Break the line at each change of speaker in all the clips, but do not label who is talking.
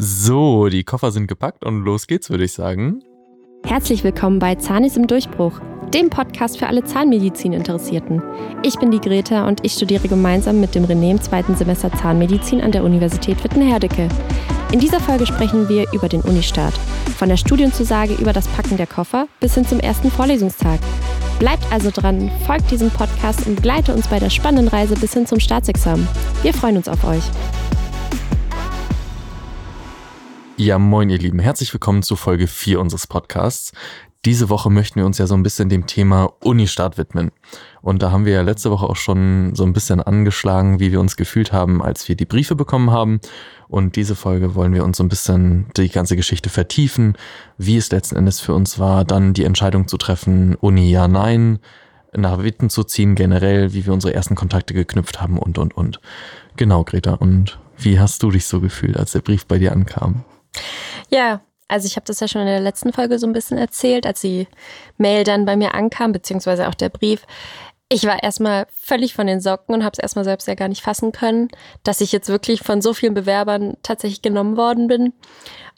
So, die Koffer sind gepackt und los geht's, würde ich sagen.
Herzlich willkommen bei Zanis im Durchbruch, dem Podcast für alle Zahnmedizin-Interessierten. Ich bin die Greta und ich studiere gemeinsam mit dem René im zweiten Semester Zahnmedizin an der Universität Witten-Herdecke. In dieser Folge sprechen wir über den Unistart. Von der Studienzusage über das Packen der Koffer bis hin zum ersten Vorlesungstag. Bleibt also dran, folgt diesem Podcast und begleite uns bei der spannenden Reise bis hin zum Staatsexamen. Wir freuen uns auf euch.
Ja, moin ihr Lieben, herzlich willkommen zu Folge 4 unseres Podcasts. Diese Woche möchten wir uns ja so ein bisschen dem Thema Unistart widmen. Und da haben wir ja letzte Woche auch schon so ein bisschen angeschlagen, wie wir uns gefühlt haben, als wir die Briefe bekommen haben. Und diese Folge wollen wir uns so ein bisschen die ganze Geschichte vertiefen, wie es letzten Endes für uns war, dann die Entscheidung zu treffen, Uni ja, nein, nach Witten zu ziehen generell, wie wir unsere ersten Kontakte geknüpft haben und, und, und. Genau, Greta. Und wie hast du dich so gefühlt, als der Brief bei dir ankam?
Ja, also ich habe das ja schon in der letzten Folge so ein bisschen erzählt, als die Mail dann bei mir ankam, beziehungsweise auch der Brief. Ich war erstmal völlig von den Socken und habe es erstmal selbst ja gar nicht fassen können, dass ich jetzt wirklich von so vielen Bewerbern tatsächlich genommen worden bin.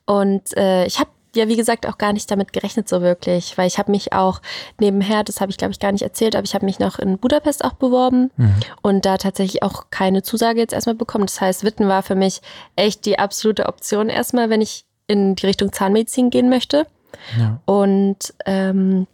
Und äh, ich habe ja, wie gesagt, auch gar nicht damit gerechnet so wirklich, weil ich habe mich auch nebenher, das habe ich glaube ich gar nicht erzählt, aber ich habe mich noch in Budapest auch beworben mhm. und da tatsächlich auch keine Zusage jetzt erstmal bekommen. Das heißt, Witten war für mich echt die absolute Option erstmal, wenn ich in die Richtung Zahnmedizin gehen möchte. Ja. Und ähm,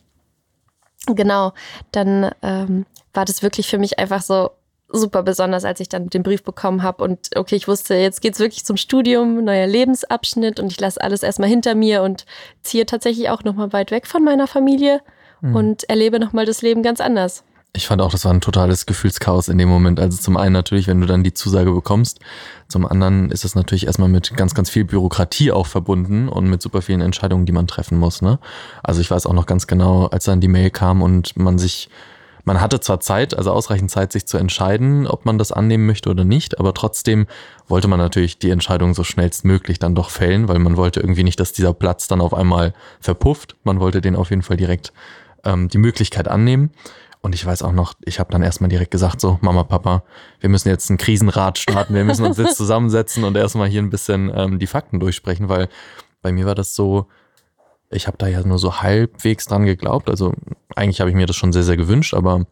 genau, dann ähm, war das wirklich für mich einfach so super besonders, als ich dann den Brief bekommen habe und okay, ich wusste, jetzt geht's wirklich zum Studium, neuer Lebensabschnitt und ich lasse alles erstmal hinter mir und ziehe tatsächlich auch nochmal weit weg von meiner Familie mhm. und erlebe nochmal das Leben ganz anders.
Ich fand auch, das war ein totales Gefühlschaos in dem Moment. Also zum einen natürlich, wenn du dann die Zusage bekommst. Zum anderen ist es natürlich erstmal mit ganz, ganz viel Bürokratie auch verbunden und mit super vielen Entscheidungen, die man treffen muss. Ne? Also ich weiß auch noch ganz genau, als dann die Mail kam und man sich, man hatte zwar Zeit, also ausreichend Zeit, sich zu entscheiden, ob man das annehmen möchte oder nicht, aber trotzdem wollte man natürlich die Entscheidung so schnellstmöglich dann doch fällen, weil man wollte irgendwie nicht, dass dieser Platz dann auf einmal verpufft. Man wollte den auf jeden Fall direkt ähm, die Möglichkeit annehmen. Und ich weiß auch noch, ich habe dann erstmal direkt gesagt, so, Mama, Papa, wir müssen jetzt einen Krisenrat starten, wir müssen uns jetzt zusammensetzen und erstmal hier ein bisschen ähm, die Fakten durchsprechen, weil bei mir war das so, ich habe da ja nur so halbwegs dran geglaubt. Also eigentlich habe ich mir das schon sehr, sehr gewünscht, aber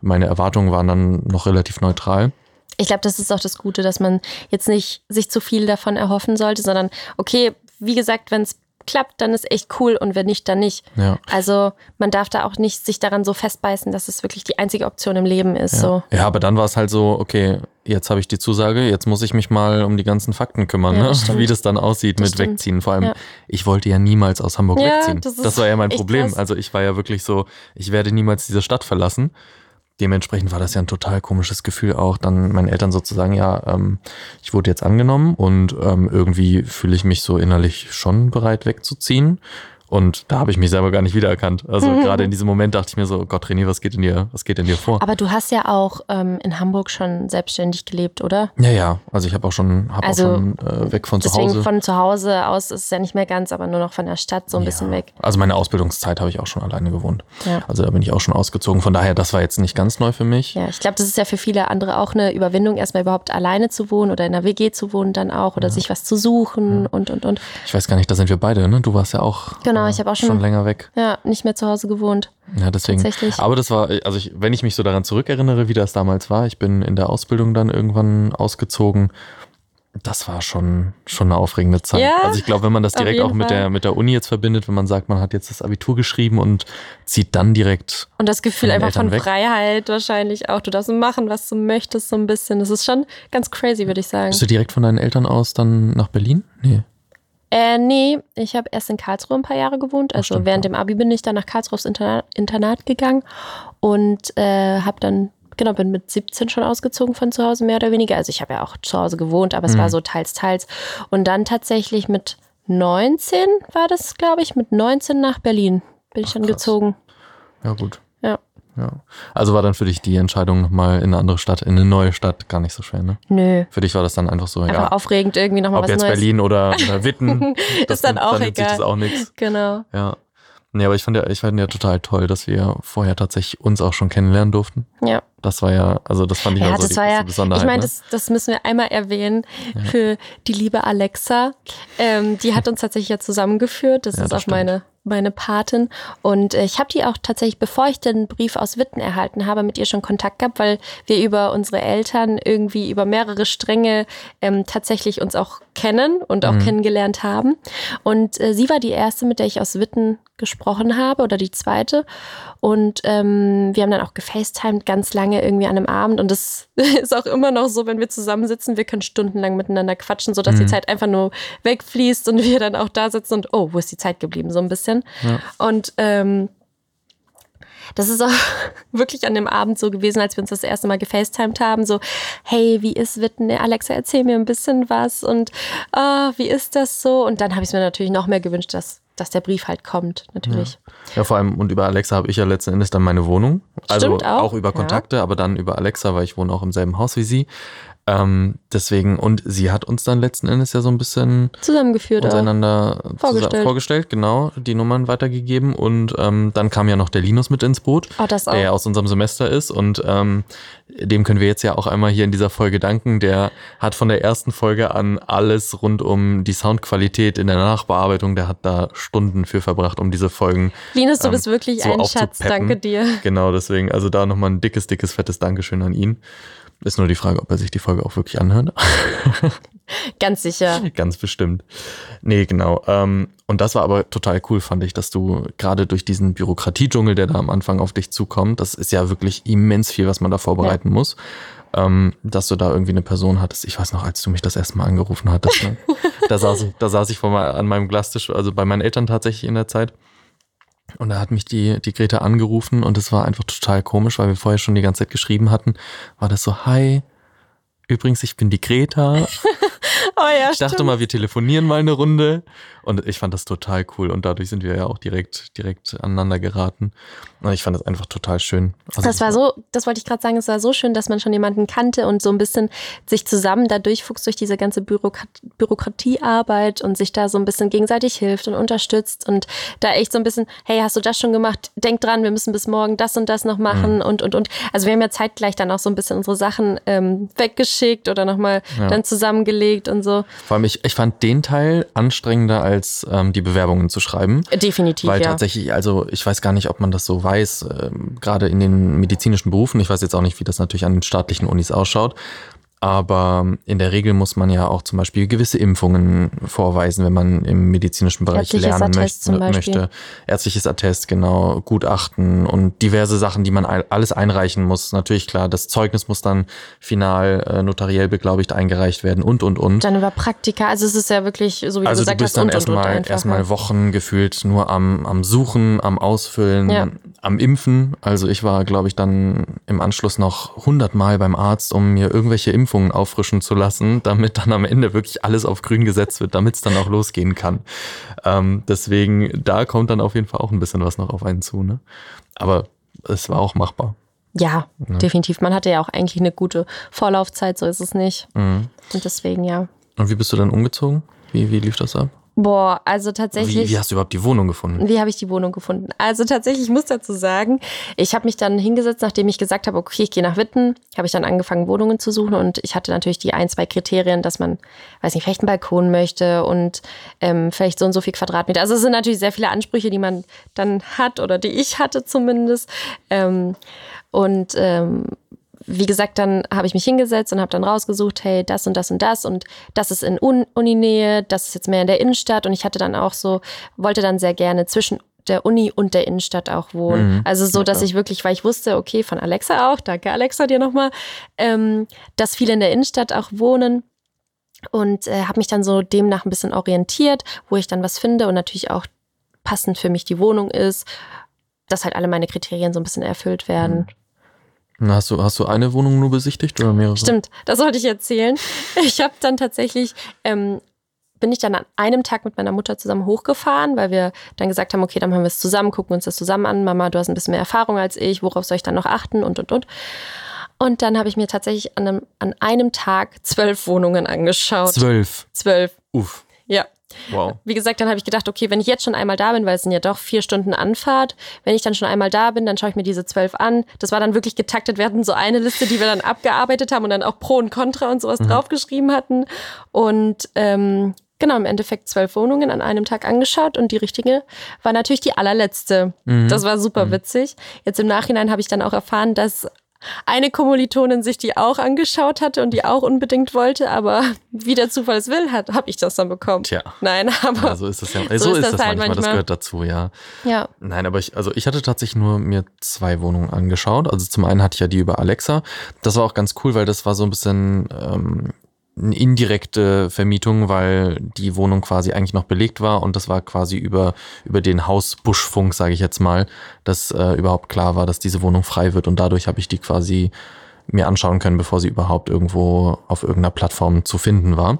meine Erwartungen waren dann noch relativ neutral.
Ich glaube, das ist auch das Gute, dass man jetzt nicht sich zu viel davon erhoffen sollte, sondern okay, wie gesagt, wenn es klappt, dann ist echt cool und wenn nicht, dann nicht. Ja. Also man darf da auch nicht sich daran so festbeißen, dass es wirklich die einzige Option im Leben ist.
Ja,
so.
ja aber dann war es halt so, okay, jetzt habe ich die Zusage, jetzt muss ich mich mal um die ganzen Fakten kümmern, ja, das ne? wie das dann aussieht das mit stimmt. Wegziehen. Vor allem, ich wollte ja niemals aus Hamburg wegziehen. Das, das, war ja mein Problem. Krass. Also ich war ja wirklich so, ich werde niemals diese Stadt verlassen dementsprechend war das ja ein total komisches Gefühl auch, dann meinen Eltern sozusagen, ja, ähm, ich wurde jetzt angenommen und ähm, irgendwie fühle ich mich so innerlich schon bereit wegzuziehen. Und da habe ich mich selber gar nicht wiedererkannt. Also mhm. gerade in diesem Moment dachte ich mir so, Gott, René, was geht in dir, was geht in dir vor?
Aber du hast ja auch ähm, in Hamburg schon selbstständig gelebt, oder?
Ja, ja. Also ich habe auch schon, hab also, auch schon äh, weg von zu Hause.
Deswegen von zu Hause aus ist es ja nicht mehr ganz, aber nur noch von der Stadt so ein ja. bisschen weg.
Also meine Ausbildungszeit habe ich auch schon alleine gewohnt. Ja. Also da bin ich auch schon ausgezogen. Von daher, das war jetzt nicht ganz neu für mich.
Ja, ich glaube, das ist ja für viele andere auch eine Überwindung, erstmal überhaupt alleine zu wohnen oder in einer WG zu wohnen dann auch oder ja. sich was zu suchen und, und, und.
Ich weiß gar nicht, da sind wir beide, ne? Du warst ja auch.
Genau, ich habe auch schon,
schon länger weg.
Ja, nicht mehr zu Hause gewohnt.
Ja, deswegen. Tatsächlich. Aber das war, also ich, wenn ich mich so daran zurückerinnere, wie das damals war, ich bin in der Ausbildung dann irgendwann ausgezogen. Das war schon, schon eine aufregende Zeit. Ja, also ich glaube, wenn man das direkt auch mit der, mit der Uni jetzt verbindet, wenn man sagt, man hat jetzt das Abitur geschrieben und zieht dann direkt.
Und das Gefühl einfach von weg. Freiheit wahrscheinlich auch. Du darfst machen, was du möchtest, so ein bisschen. Das ist schon ganz crazy, würde ich sagen.
Bist du direkt von deinen Eltern aus dann nach Berlin? Nee.
Äh, nee, ich habe erst in Karlsruhe ein paar Jahre gewohnt. Also stimmt, während ja. dem Abi bin ich dann nach Karlsruhe aufs Internat, Internat gegangen und äh, habe dann, genau, bin mit 17 schon ausgezogen von zu Hause, mehr oder weniger. Also ich habe ja auch zu Hause gewohnt, aber es mhm. war so teils, teils. Und dann tatsächlich mit 19 war das, glaube ich, mit 19 nach Berlin bin ich Ach, dann krass. gezogen.
Ja, gut.
Ja.
Ja. Also war dann für dich die Entscheidung nochmal in eine andere Stadt, in eine neue Stadt gar nicht so schwer, ne?
Nö.
Für dich war das dann einfach so,
einfach
ja.
aufregend irgendwie nochmal
was jetzt
Neues.
Berlin oder, Witten.
ist dann auch
dann
egal.
Sich das auch nichts.
Genau.
Ja. Nee, aber ich fand ja, ich fand ja total toll, dass wir vorher tatsächlich uns auch schon kennenlernen durften.
Ja.
Das war ja, also das fand ich
Ja,
auch so
das
die
war ja,
Besonderheit.
ich meine,
ne?
das, das müssen wir einmal erwähnen für die liebe Alexa. Ähm, die hat uns tatsächlich ja zusammengeführt. Das
Ja,
ist
das
auch meine, meine Patin. Und äh, ich habe die auch tatsächlich, bevor ich den Brief aus Witten erhalten habe, mit ihr schon Kontakt gehabt, weil wir über unsere Eltern irgendwie über mehrere Stränge ähm, tatsächlich uns auch kennen und
Mhm.
auch kennengelernt haben. Und äh, sie war die erste, mit der ich aus Witten gesprochen habe oder die zweite. Und ähm, wir haben dann auch gefacetimed ganz lange irgendwie an einem Abend. Und das ist auch immer noch so, wenn wir zusammensitzen, wir können stundenlang miteinander quatschen, sodass
Mhm.
die Zeit einfach nur wegfließt und wir dann auch da sitzen und oh, wo ist die Zeit geblieben? So ein bisschen.
Ja.
Und ähm, das ist auch wirklich an dem Abend so gewesen, als wir uns das erste Mal gefacetimed haben. So, hey, wie ist Witten? Alexa, erzähl mir ein bisschen was und ah, wie ist das so? Und dann habe ich es mir natürlich noch mehr gewünscht, dass, dass der Brief halt kommt, natürlich.
Ja, vor allem, und über Alexa habe ich ja letzten Endes dann meine Wohnung. Also
Stimmt auch,
auch über
ja.
Kontakte, aber dann über Alexa, weil ich wohne auch im selben Haus wie sie. Ähm, deswegen, und sie hat uns dann letzten Endes ja so ein bisschen
Zusammengeführt auch.
untereinander
Vorgestellt.
zusa- vorgestellt, genau, die Nummern weitergegeben. Und ähm, dann kam ja noch der Linus mit ins Boot,
Oh,
der ja aus unserem Semester ist. Und ähm, dem können wir jetzt ja auch einmal hier in dieser Folge danken. Der hat von der ersten Folge an alles rund um die Soundqualität in der Nachbearbeitung, der hat da Stunden für verbracht, um diese Folgen
Linus, du
ähm,
bist wirklich
so
ein Schatz. Danke dir.
Genau, deswegen, also da nochmal ein dickes, dickes, fettes Dankeschön an ihn. Ist nur die Frage, ob er sich die Folge auch wirklich anhört.
Ganz sicher.
Ganz bestimmt. Nee, genau. Ähm, und das war aber total cool, fand ich, dass du gerade durch diesen Bürokratiedschungel, der da am Anfang auf dich zukommt, das ist ja wirklich immens viel, was man da vorbereiten muss, ähm, dass du da irgendwie eine Person hattest. Ich weiß noch, als du mich das erste Mal angerufen hattest, ne? da, saß ich, da saß ich vor mal an meinem Glastisch, also bei meinen Eltern tatsächlich in der Zeit. Und da hat mich die, die Greta angerufen und es war einfach total komisch, weil wir vorher schon die ganze Zeit geschrieben hatten. War das so, hi, übrigens, ich bin die Greta.
Oh ja,
Ich dachte
stimmt.
mal, wir telefonieren mal eine Runde. Und ich fand das total cool. Und dadurch sind wir ja auch direkt, direkt aneinander geraten. Und ich fand das einfach total schön. Also
Das war so, das wollte ich gerade sagen, es war so schön, dass man schon jemanden kannte und so ein bisschen sich zusammen da durchfuchst durch diese ganze Bürokrat Bürokratiearbeit und sich da so ein bisschen gegenseitig hilft und unterstützt und da echt so ein bisschen, hey, hast du das schon gemacht? Denk dran, wir müssen bis morgen das und das noch machen
Mhm.
und und und. Also wir haben ja zeitgleich dann auch so ein bisschen unsere Sachen ähm, weggeschickt oder nochmal
Ja.
dann zusammengelegt und so.
Vor allem, ich, ich fand den Teil anstrengender als ähm, die Bewerbungen zu schreiben.
Definitiv,
Weil
ja.
tatsächlich, also ich weiß gar nicht, ob man das so weiß, ähm, gerade in den medizinischen Berufen, ich weiß jetzt auch nicht, wie das natürlich an den staatlichen Unis ausschaut, aber in der Regel muss man ja auch zum Beispiel gewisse Impfungen vorweisen, wenn man im medizinischen Bereich
Ärztliches
lernen möchte, möchte. Ärztliches Attest, genau, Gutachten und diverse Sachen, die man all- alles einreichen muss. Natürlich klar, das Zeugnis muss dann final äh, notariell beglaubigt eingereicht werden und, und, und.
Dann über Praktika, also es ist ja wirklich, so wie
Also
du gesagt
bist
hast,
dann
und, und, und
erstmal
einfach,
erstmal
ja.
Wochen gefühlt nur am, am Suchen, am Ausfüllen,
Ja.
am Impfen. Also ich war, glaube ich, dann im Anschluss noch hundertmal beim Arzt, um mir irgendwelche Impfungen auffrischen zu lassen, damit dann am Ende wirklich alles auf grün gesetzt wird, damit es dann auch losgehen kann. Ähm, deswegen, da kommt dann auf jeden Fall auch ein bisschen was noch auf einen zu. Ne? Aber es war auch machbar.
Ja, definitiv. Man hatte ja auch eigentlich eine gute Vorlaufzeit, so ist es nicht.
Mhm.
Und deswegen, ja.
Und wie bist du dann umgezogen? Wie, wie lief das ab?
Boah, also tatsächlich.
Wie, wie hast du überhaupt die Wohnung gefunden?
Wie habe ich die Wohnung gefunden? Also tatsächlich, ich muss dazu sagen, ich habe mich dann hingesetzt, nachdem ich gesagt habe, okay, ich gehe nach Witten, habe ich dann angefangen, Wohnungen zu suchen und ich hatte natürlich die ein, zwei Kriterien, dass man, weiß nicht, vielleicht einen Balkon möchte und ähm, vielleicht so und so viel Quadratmeter. Also es sind natürlich sehr viele Ansprüche, die man dann hat oder die ich hatte zumindest. Ähm, und ähm, wie gesagt, dann habe ich mich hingesetzt und habe dann rausgesucht, hey, das und das und das und das ist in Un Uninähe, das ist jetzt mehr in der Innenstadt und ich hatte dann auch so, wollte dann sehr gerne zwischen der Uni und der Innenstadt auch wohnen.
Mhm.
Also so, dass ich wirklich, weil ich wusste, okay, von Alexa auch, danke Alexa dir nochmal, ähm, dass viele in der Innenstadt auch wohnen und äh, habe mich dann so demnach ein bisschen orientiert, wo ich dann was finde und natürlich auch passend für mich die Wohnung ist, dass halt alle meine Kriterien so ein bisschen erfüllt werden.
Na, Hast du, hast du eine Wohnung nur besichtigt oder mehrere?
Stimmt, das wollte ich erzählen. Ich habe dann tatsächlich, ähm, bin ich dann an einem Tag mit meiner Mutter zusammen hochgefahren, weil wir dann gesagt haben, okay, dann machen wir es zusammen, gucken uns das zusammen an. Mama, du hast ein bisschen mehr Erfahrung als ich, worauf soll ich dann noch achten und, und, und. Und dann habe ich mir tatsächlich an einem, an einem Tag zwölf Wohnungen angeschaut.
Zwölf.
Zwölf.
Uff.
Ja,
Wow.
Wie gesagt, dann habe ich gedacht, okay, wenn ich jetzt schon einmal da bin, weil es sind ja doch vier Stunden Anfahrt, wenn ich dann schon einmal da bin, dann schaue ich mir diese zwölf an. Das war dann wirklich getaktet. Wir hatten so eine Liste, die wir dann abgearbeitet haben und dann auch Pro und Contra und sowas mhm. draufgeschrieben hatten. Und ähm, genau, im Endeffekt zwölf Wohnungen an einem Tag angeschaut und die richtige war natürlich die allerletzte. Mhm. Das war super mhm. witzig. Jetzt im Nachhinein habe ich dann auch erfahren, dass eine Kommilitonin sich die auch angeschaut hatte und die auch unbedingt wollte, aber wie der Zufall es will, hat, habe ich das dann bekommen.
Tja.
Nein, aber
ja, so ist das ja. So, so ist, das, das halt manchmal, manchmal, das gehört dazu, ja.
Ja.
Nein, aber ich, also ich hatte tatsächlich nur mir zwei Wohnungen angeschaut. Also zum einen hatte ich ja die über Alexa. Das war auch ganz cool, weil das war so ein bisschen ähm, eine indirekte Vermietung, weil die Wohnung quasi eigentlich noch belegt war und das war quasi über, über den Hausbuschfunk, sage ich jetzt mal, dass äh, überhaupt klar war, dass diese Wohnung frei wird und dadurch habe ich die quasi mir anschauen können, bevor sie überhaupt irgendwo auf irgendeiner Plattform zu finden war.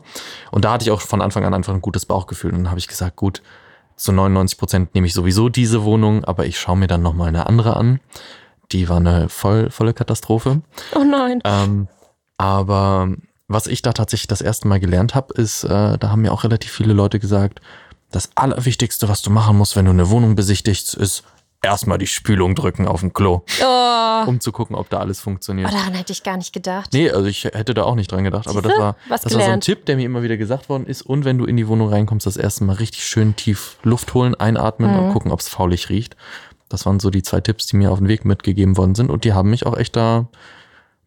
Und da hatte ich auch von Anfang an einfach ein gutes Bauchgefühl und dann habe ich gesagt, gut, zu 99 Prozent nehme ich sowieso diese Wohnung, aber ich schaue mir dann nochmal eine andere an. Die war eine voll, volle Katastrophe.
Oh nein.
Ähm, aber was ich da tatsächlich das erste Mal gelernt habe, ist, äh, da haben mir auch relativ viele Leute gesagt, das Allerwichtigste, was du machen musst, wenn du eine Wohnung besichtigst, ist erstmal die Spülung drücken auf dem Klo.
Oh.
Um zu gucken, ob da alles funktioniert.
Oh, daran hätte ich gar nicht gedacht.
Nee, also ich hätte da auch nicht dran gedacht. Aber das war,
was
das war so ein Tipp, der mir immer wieder gesagt worden ist. Und wenn du in die Wohnung reinkommst, das erste Mal richtig schön tief Luft holen, einatmen mhm. und gucken, ob es faulig riecht. Das waren so die zwei Tipps, die mir auf den Weg mitgegeben worden sind. Und die haben mich auch echt da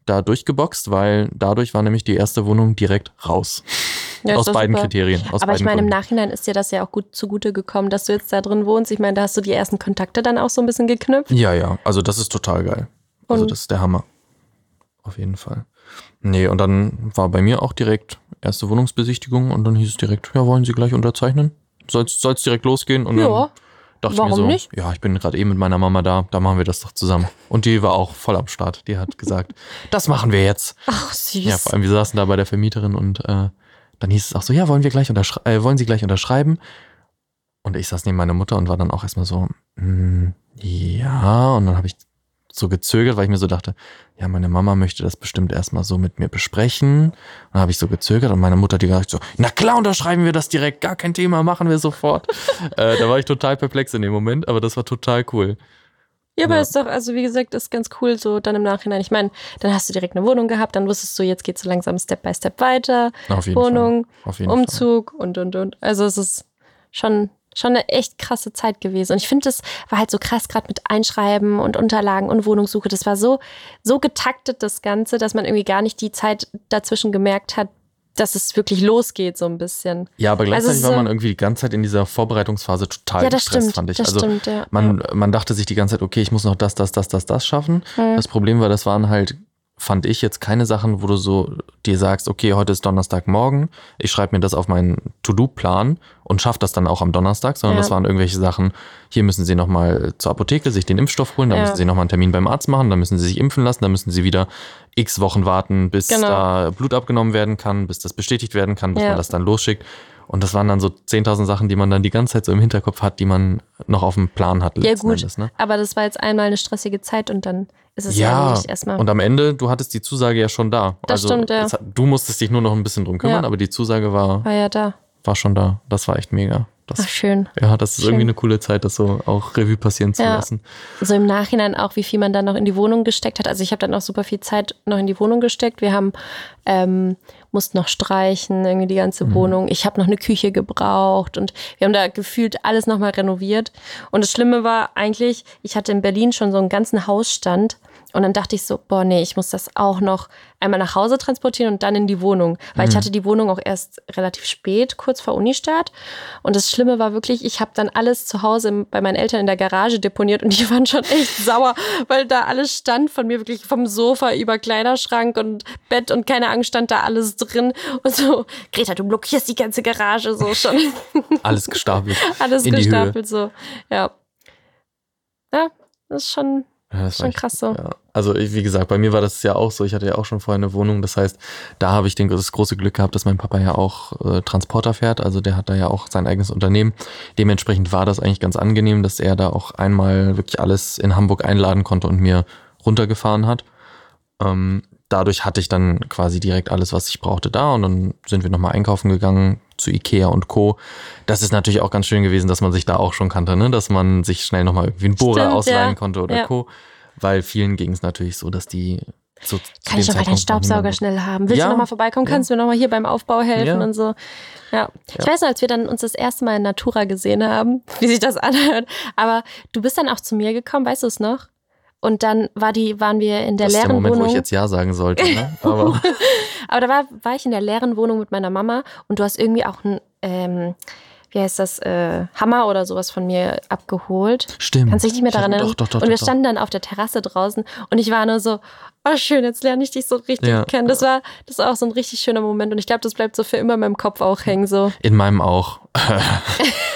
da durchgeboxt, weil dadurch war nämlich die erste Wohnung direkt raus. Ja, aus beiden super. Kriterien. Aus
Aber
ich
meine, im Nachhinein ist dir das ja auch gut zugute gekommen, dass du jetzt da drin wohnst. Ich meine, da hast du die ersten Kontakte dann auch so ein bisschen geknüpft.
Ja, ja. Also das ist total geil. Also das ist der Hammer. Auf jeden Fall. Nee, und dann war bei mir auch direkt erste Wohnungsbesichtigung und dann hieß es direkt, ja, wollen Sie gleich unterzeichnen? Soll es direkt losgehen? Und
ja.
Dann dachte
Warum
ich mir so,
nicht?
ja, ich bin gerade eben mit meiner Mama da, da machen wir das doch zusammen. Und die war auch voll am Start. Die hat gesagt, das machen wir jetzt.
Ach, süß.
Ja, vor allem wir saßen da bei der Vermieterin und äh, dann hieß es auch so, ja, wollen wir gleich unterschreiben, äh, wollen Sie gleich unterschreiben? Und ich saß neben meiner Mutter und war dann auch erstmal so, mm, ja, und dann habe ich so gezögert, weil ich mir so dachte, ja, meine Mama möchte das bestimmt erstmal so mit mir besprechen. Und dann habe ich so gezögert und meine Mutter hat gesagt so, na klar, unterschreiben wir das direkt, gar kein Thema, machen wir sofort. äh, da war ich total perplex in dem Moment, aber das war total cool.
Ja, aber ja. ist doch, also wie gesagt, ist ganz cool so dann im Nachhinein. Ich meine, dann hast du direkt eine Wohnung gehabt, dann wusstest du, jetzt geht so langsam Step by Step weiter.
Auf jeden
Wohnung,
Fall. Auf jeden
Umzug
Fall.
und und und. Also es ist schon schon eine echt krasse Zeit gewesen. Und ich finde, das war halt so krass, gerade mit Einschreiben und Unterlagen und Wohnungssuche. Das war so, so getaktet, das Ganze, dass man irgendwie gar nicht die Zeit dazwischen gemerkt hat, dass es wirklich losgeht, so ein bisschen.
Ja, aber gleichzeitig also war man irgendwie die ganze Zeit in dieser Vorbereitungsphase total
ja, das
gestresst,
stimmt,
fand ich.
Das
also
stimmt, ja.
man, man dachte sich die ganze Zeit, okay, ich muss noch das, das, das, das, das schaffen.
Hm.
Das Problem war, das waren halt fand ich jetzt keine Sachen, wo du so dir sagst, okay, heute ist Donnerstagmorgen, ich schreibe mir das auf meinen To-Do-Plan und schaffe das dann auch am Donnerstag, sondern ja. das waren irgendwelche Sachen, hier müssen sie nochmal zur Apotheke sich den Impfstoff holen, dann ja. müssen sie nochmal einen Termin beim Arzt machen, dann müssen sie sich impfen lassen, dann müssen sie wieder x Wochen warten, bis
genau.
da Blut abgenommen werden kann, bis das bestätigt werden kann, bis ja. man das dann losschickt. Und das waren dann so 10.000 Sachen, die man dann die ganze Zeit so im Hinterkopf hat, die man noch auf dem Plan hat.
Ja, gut.
Endes, ne?
Aber das war jetzt einmal eine stressige Zeit und dann ist es ja, ja erstmal.
Und am Ende, du hattest die Zusage ja schon da.
Das
also,
stimmt, ja.
Das, du musstest dich nur noch ein bisschen drum kümmern,
Ja.
aber die Zusage war,
War ja da.
war schon da. Das war echt mega. Das,
Ach, schön.
ja, das ist
schön.
irgendwie eine coole Zeit, das so auch Revue passieren zu
Ja.
lassen.
So im Nachhinein auch, wie viel man dann noch in die Wohnung gesteckt hat. Also ich habe dann auch super viel Zeit noch in die Wohnung gesteckt. Wir haben ähm, mussten noch streichen, irgendwie die ganze
Mhm.
Wohnung. Ich habe noch eine Küche gebraucht und wir haben da gefühlt alles nochmal renoviert. Und das Schlimme war eigentlich, ich hatte in Berlin schon so einen ganzen Hausstand. Und dann dachte ich so, boah, nee, ich muss das auch noch einmal nach Hause transportieren und dann in die Wohnung. Weil ich
Mhm.
hatte die Wohnung auch erst relativ spät, kurz vor Unistart. Und das Schlimme war wirklich, ich habe dann alles zu Hause bei meinen Eltern in der Garage deponiert und die waren schon echt sauer, weil da alles stand von mir wirklich vom Sofa über Kleiderschrank und Bett und keine Ahnung, stand da alles drin. Und so, Greta, du blockierst die ganze Garage so schon.
Alles gestapelt.
alles
In die
gestapelt so. Ja. Ja, das ist schon,
Ja, das
schon
echt-
krass so.
Ja. Also ich, wie gesagt, bei mir war das ja auch so. Ich hatte ja auch schon vorher eine Wohnung. Das heißt, da habe ich den, das große Glück gehabt, dass mein Papa ja auch äh, Transporter fährt. Also der hat da ja auch sein eigenes Unternehmen. Dementsprechend war das eigentlich ganz angenehm, dass er da auch einmal wirklich alles in Hamburg einladen konnte und mir runtergefahren hat. Ähm, dadurch hatte ich dann quasi direkt alles, was ich brauchte, da. Und dann sind wir nochmal einkaufen gegangen zu Ikea und Co. Das ist natürlich auch ganz schön gewesen, dass man sich da auch schon kannte, ne? dass man sich schnell nochmal irgendwie einen Bohrer
Stimmt,
ausleihen
ja.
konnte oder
Ja.
Co. Weil vielen ging es natürlich so, dass die so
Kann ich noch mal deinen Staubsauger schnell haben? Willst
Ja.
du noch mal vorbeikommen? Kannst du mir noch mal hier beim Aufbau helfen
Ja.
und so? Ja. Ich weiß noch, als wir dann uns das erste Mal in Natura gesehen haben, wie sich das anhört. Aber du bist dann auch zu mir gekommen, weißt du es noch? Und dann war die, waren wir in der
Das ist der
leeren
Moment, wo
Wohnung.
ich jetzt Ja sagen sollte. Ne? Aber
Aber da war, war ich in der leeren Wohnung mit meiner Mama und du hast irgendwie auch ein, ähm, wie heißt das, äh, Hammer oder sowas von mir abgeholt.
stimmt.
Kannst dich nicht mehr daran
Doch,
erinnern?
Doch, doch,
und wir
doch, doch.
standen dann auf der Terrasse draußen und ich war nur so, oh schön, jetzt lerne ich dich so richtig
Ja.
kennen. Das war, das war auch so ein richtig schöner Moment und ich glaube, das bleibt so für immer in meinem Kopf auch hängen. So.
In meinem auch.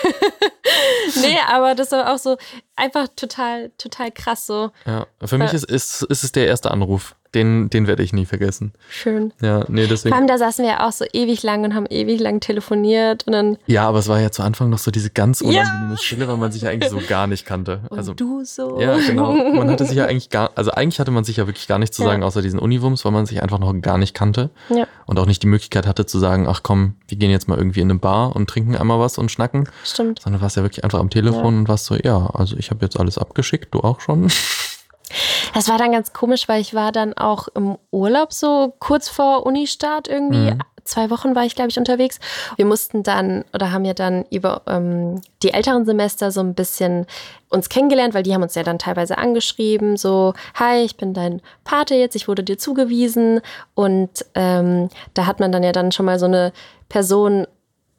Nee, aber das war auch so einfach total, total krass so
Ja. Für mich ist, ist, ist es der erste Anruf. Den, den werde ich nie vergessen.
schön.
Ja, nee,
Vor
deswegen.
allem da saßen wir ja auch so ewig lang und haben ewig lang telefoniert und dann
Ja, aber es war ja zu Anfang noch so diese ganz
Ja.
unangenehme Stille, weil man sich ja eigentlich so gar nicht kannte.
und
Also
du so.
Ja, genau. Man hatte sich ja eigentlich gar, also eigentlich hatte man sich ja wirklich gar nichts zu
Ja.
sagen, außer diesen Univums, weil man sich einfach noch gar nicht kannte
Ja,
und auch nicht die Möglichkeit hatte zu sagen, ach komm, wir gehen jetzt mal irgendwie in eine Bar und trinken einmal was und schnacken,
stimmt.
sondern du warst ja wirklich einfach am Telefon und warst so, ja, also ich habe jetzt alles abgeschickt, du auch schon.
Das war dann ganz komisch, weil ich war dann auch im Urlaub so kurz vor Unistart irgendwie.
Mhm.
Zwei Wochen war ich, glaube ich, unterwegs. Wir mussten dann oder haben ja dann über ähm, die älteren Semester so ein bisschen uns kennengelernt, weil die haben uns ja dann teilweise angeschrieben, so, hi, ich bin dein Pate jetzt, ich wurde dir zugewiesen. Und ähm, da hat man dann ja dann schon mal so eine Person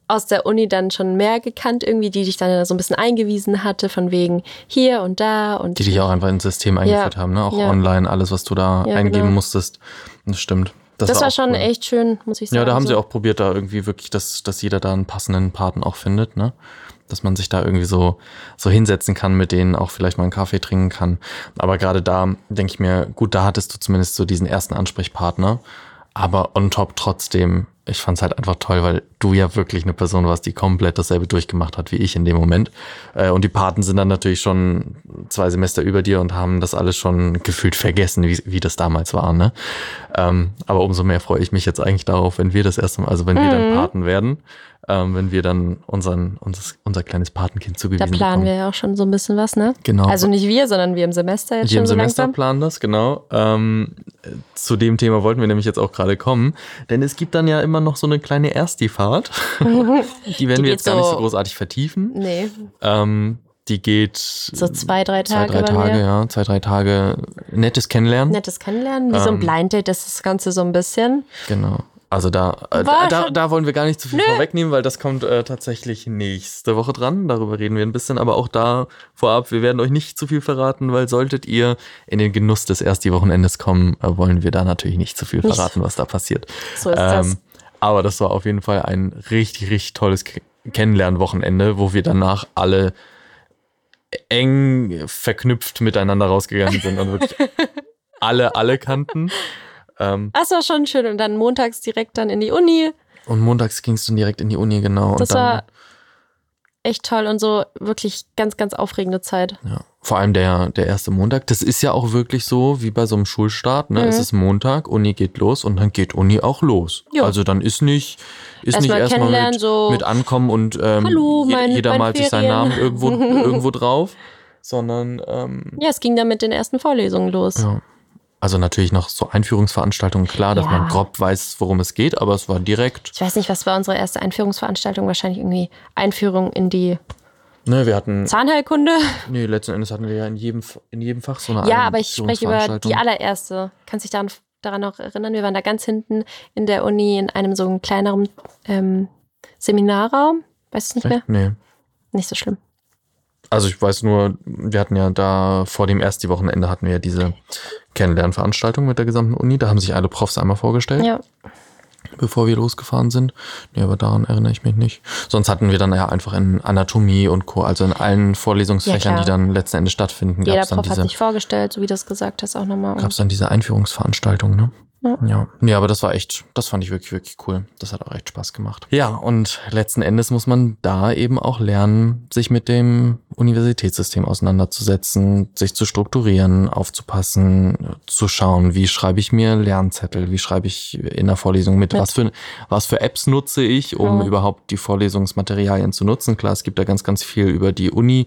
aus der Uni dann schon mehr gekannt, irgendwie, die dich dann so ein bisschen eingewiesen hatte, von wegen hier und da und
Die dich auch einfach ins System eingeführt haben, ne? Auch
Ja.
online, alles, was du da
Ja,
eingeben
genau.
musstest. Das stimmt.
Das, war
auch
schon
cool.
echt schön, muss ich sagen.
Ja, da haben
so.
sie auch probiert, da irgendwie wirklich, dass, dass jeder da einen passenden Paten auch findet, ne? Dass man sich da irgendwie so, so hinsetzen kann, mit denen auch vielleicht mal einen Kaffee trinken kann. Aber gerade da denke ich mir, gut, da hattest du zumindest so diesen ersten Ansprechpartner. Aber on top trotzdem, ich fand's halt einfach toll, weil du ja wirklich eine Person warst, die komplett dasselbe durchgemacht hat wie ich in dem Moment. Äh, Und die Paten sind dann natürlich schon zwei Semester über dir und haben das alles schon gefühlt vergessen, wie, wie das damals war. Ne? Ähm, aber umso mehr freue ich mich jetzt eigentlich darauf, wenn wir das erste Mal, also wenn wir dann
Mhm.
Paten werden, ähm, wenn wir dann unseren, unser, unser kleines Patenkind
Da
zugewiesen
planen
bekommen.
wir ja auch schon so ein bisschen was, ne?
Genau.
Also nicht wir, sondern wir im Semester jetzt
Wir
schon
im
so
Semester
langsam.
planen das, genau. Ähm, äh, zu dem Thema wollten wir nämlich jetzt auch gerade kommen, denn es gibt dann ja immer noch so eine kleine Ersti-Fahrt. die werden
Die
wir jetzt gar nicht so großartig vertiefen.
Nee,
Ähm, die geht
so zwei, drei
zwei,
Tage.
drei
bei
Tage, ja, zwei, drei Tage nettes Kennenlernen.
Nettes Kennenlernen, wie so ein
Ähm,
Blind Date, das ist das Ganze so ein bisschen.
Genau. Also da, äh, da, da, wollen wir gar nicht zu viel vorwegnehmen, weil das kommt äh, tatsächlich nächste Woche dran. Darüber reden wir ein bisschen, aber auch da vorab, wir werden euch nicht zu viel verraten, weil solltet ihr in den Genuss des ersten Wochenendes kommen, äh, wollen wir da natürlich nicht zu viel verraten, was da passiert.
So ist das.
Aber das war auf jeden Fall ein richtig, richtig tolles Ke- Kennenlernwochenende, wo wir danach alle eng verknüpft miteinander rausgegangen sind und wirklich alle, alle kannten. Ähm,
Das war schon schön. Und dann montags direkt dann in die Uni.
und montags ging es dann direkt in die Uni, genau.
Das
und dann,
war echt toll und so wirklich ganz, ganz aufregende Zeit.
ja, vor allem der, der erste Montag. Das ist ja auch wirklich so wie bei so einem Schulstart. Ne?
Mhm.
Es ist Montag, Uni geht los und dann geht Uni auch los.
Ja.
Also dann ist nicht, ist
Erst
nicht
mal
erstmal mit,
so,
mit ankommen und ähm,
Hallo, mein-
jeder
meine
malt sich seinen
Ferien.
Namen irgendwo, irgendwo drauf, sondern ähm,
Ja, es ging dann mit den ersten Vorlesungen los.
ja. Also natürlich noch so Einführungsveranstaltungen, klar, dass
Ja.
man grob weiß, worum es geht, aber es war direkt.
Ich weiß nicht, was war unsere erste Einführungsveranstaltung? Wahrscheinlich irgendwie Einführung in die
Ne, wir hatten,
Zahnheilkunde.
nee, letzten Endes hatten wir ja in jedem, in jedem Fach so eine
Ja, aber ich spreche über die allererste. Kannst dich daran, daran noch erinnern? Wir waren da ganz hinten in der Uni in einem so einem kleineren ähm, Seminarraum. Weißt du es nicht mehr?
Nee.
Nicht so schlimm.
Also ich weiß nur, wir hatten ja da vor dem ersten Wochenende hatten wir ja diese Kennenlernveranstaltung mit der gesamten Uni. Da haben sich alle Profs einmal vorgestellt,
Ja.
bevor wir losgefahren sind. Nee, aber daran erinnere ich mich nicht. Sonst hatten wir dann ja einfach in Anatomie und Co., also in allen Vorlesungsfächern,
Ja,
die dann letzten Endes stattfinden, gab
Jeder
es
Prof hat
diese,
sich vorgestellt, so wie du es gesagt hast, auch nochmal.
gab's dann diese Einführungsveranstaltung, ne? Ja. ja. aber das war echt, das fand ich wirklich, wirklich cool. Das hat auch echt Spaß gemacht. Ja, und letzten Endes muss man da eben auch lernen, sich mit dem Universitätssystem auseinanderzusetzen, sich zu strukturieren, aufzupassen, zu schauen, wie schreibe ich mir Lernzettel, wie schreibe ich in der Vorlesung mit, mit. was für, was für Apps nutze ich, um ja. überhaupt die Vorlesungsmaterialien zu nutzen. Klar, es gibt da ganz, ganz viel über die Uni,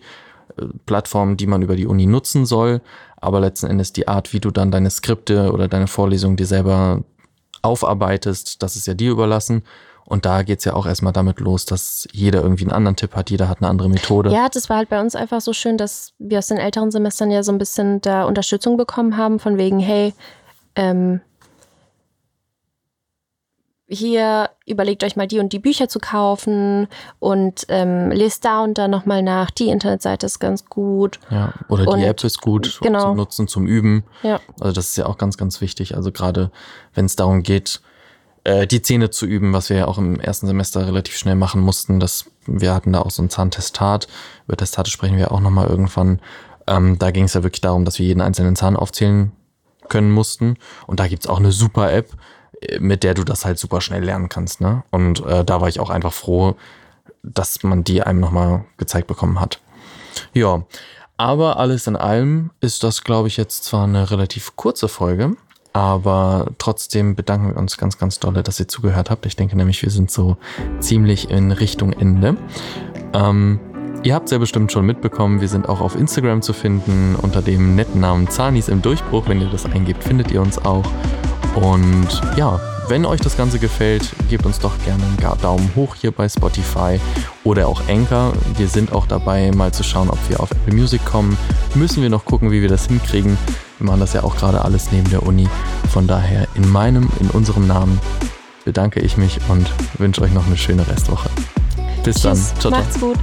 äh, Plattformen, die man über die Uni nutzen soll aber letzten Endes die Art, wie du dann deine Skripte oder deine Vorlesungen dir selber aufarbeitest, das ist ja dir überlassen. Und da geht's ja auch erstmal damit los, dass jeder irgendwie einen anderen Tipp hat, jeder hat eine andere Methode.
Ja, das war halt bei uns einfach so schön, dass wir aus den älteren Semestern ja so ein bisschen da Unterstützung bekommen haben, von wegen, hey, ähm, hier überlegt euch mal die und die Bücher zu kaufen und ähm, lest da und da nochmal nach. Die Internetseite ist ganz gut.
Ja, oder die und, App ist gut
genau.
zum Nutzen, zum Üben.
Ja.
Also das ist ja auch ganz, ganz wichtig. Also gerade wenn es darum geht, äh, die Zähne zu üben, was wir ja auch im ersten Semester relativ schnell machen mussten. dass wir hatten da auch so ein Zahntestat. Über Testate sprechen wir auch nochmal irgendwann. Ähm, da ging es ja wirklich darum, dass wir jeden einzelnen Zahn aufzählen können mussten. Und da gibt's auch eine super App, mit der du das halt super schnell lernen kannst. Ne? Und äh, da war ich auch einfach froh, dass man die einem nochmal gezeigt bekommen hat. Ja, aber alles in allem ist das, glaube ich, jetzt zwar eine relativ kurze Folge, aber trotzdem bedanken wir uns ganz, ganz dolle, dass ihr zugehört habt. Ich denke nämlich, wir sind so ziemlich in Richtung Ende. Ähm, ihr habt es ja bestimmt schon mitbekommen, wir sind auch auf Instagram zu finden unter dem netten Namen Zanis im Durchbruch. Wenn ihr das eingebt, findet ihr uns auch. Und ja, wenn euch das Ganze gefällt, gebt uns doch gerne einen Daumen hoch hier bei Spotify oder auch Anchor. Wir sind auch dabei, mal zu schauen, ob wir auf Apple Music kommen. Müssen wir noch gucken, wie wir das hinkriegen. Wir machen das ja auch gerade alles neben der Uni. Von daher in meinem, in unserem Namen bedanke ich mich und wünsche euch noch eine schöne Restwoche. Bis
Tschüss,
dann.
Ciao, ciao. Macht's gut.